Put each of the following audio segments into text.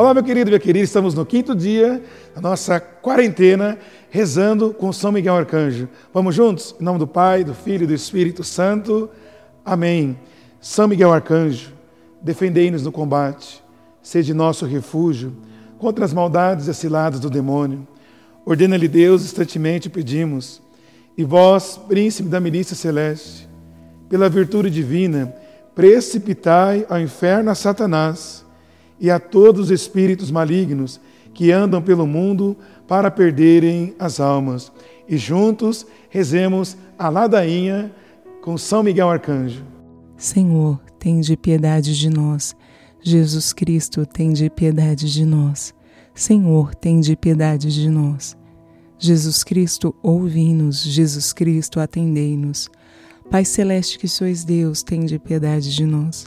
Olá, meu querido, minha querida, estamos no quinto dia da nossa quarentena, rezando com São Miguel Arcanjo. Vamos juntos? Em nome do Pai, do Filho e do Espírito Santo. Amém. São Miguel Arcanjo, defendei-nos no combate, sede nosso refúgio contra as maldades e ciladas do demônio. Ordena-lhe Deus, instantemente pedimos. E vós, príncipe da milícia celeste, pela virtude divina, precipitai ao inferno a Satanás e a todos os espíritos malignos que andam pelo mundo para perderem as almas. E juntos rezemos a ladainha com São Miguel Arcanjo. Senhor, tem de piedade de nós. Jesus Cristo, tem de piedade de nós. Senhor, tem de piedade de nós. Jesus Cristo, ouvi-nos. Jesus Cristo, atendei-nos. Pai celeste que sois Deus, tem de piedade de nós.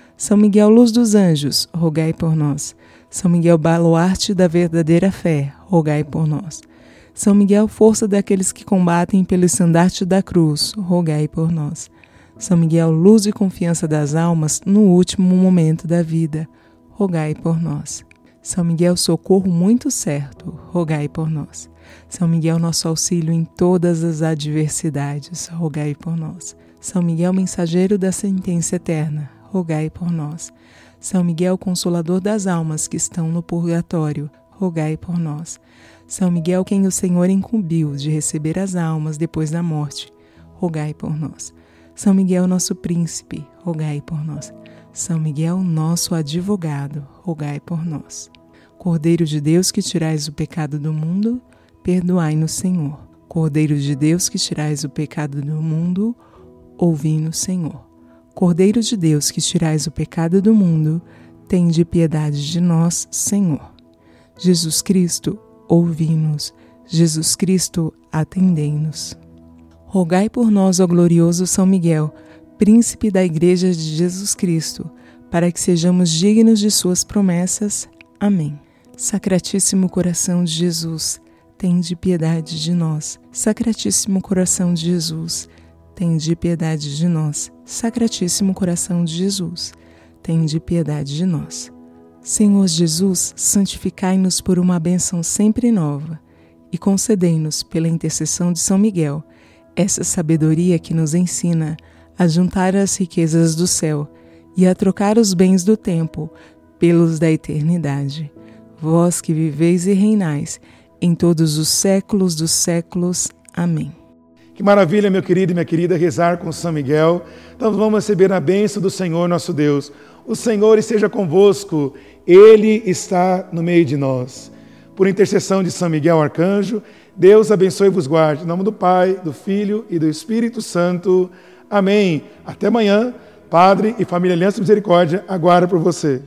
São Miguel, luz dos anjos, rogai por nós. São Miguel, baluarte da verdadeira fé, rogai por nós. São Miguel, força daqueles que combatem pelo estandarte da cruz, rogai por nós. São Miguel, luz e confiança das almas no último momento da vida, rogai por nós. São Miguel, socorro muito certo, rogai por nós. São Miguel, nosso auxílio em todas as adversidades, rogai por nós. São Miguel, mensageiro da sentença eterna, rogai por nós. São Miguel, consolador das almas que estão no purgatório, rogai por nós. São Miguel, quem o Senhor incumbiu de receber as almas depois da morte, rogai por nós. São Miguel, nosso príncipe, rogai por nós. São Miguel, nosso advogado, rogai por nós. Cordeiro de Deus que tirais o pecado do mundo, perdoai-nos, Senhor. Cordeiro de Deus que tirais o pecado do mundo, ouvi-nos, Senhor. Cordeiro de Deus que tirais o pecado do mundo, tende piedade de nós, Senhor. Jesus Cristo, ouvi-nos. Jesus Cristo, atendei-nos. Rogai por nós, ó glorioso São Miguel, príncipe da Igreja de Jesus Cristo, para que sejamos dignos de suas promessas. Amém. Sacratíssimo coração de Jesus, tende piedade de nós. Sacratíssimo coração de Jesus, tende piedade de nós. Sacratíssimo coração de Jesus, tende piedade de nós. Senhor Jesus, santificai-nos por uma bênção sempre nova e concedei-nos, pela intercessão de São Miguel, essa sabedoria que nos ensina a juntar as riquezas do céu e a trocar os bens do tempo pelos da eternidade. Vós que viveis e reinais em todos os séculos dos séculos. Amém. Que maravilha, meu querido e minha querida, rezar com São Miguel. Então vamos receber a bênção do Senhor nosso Deus. O Senhor esteja convosco, Ele está no meio de nós. Por intercessão de São Miguel Arcanjo, Deus abençoe e vos guarde. Em nome do Pai, do Filho e do Espírito Santo. Amém. Até amanhã. Padre e Família Aliança Misericórdia aguarda por você.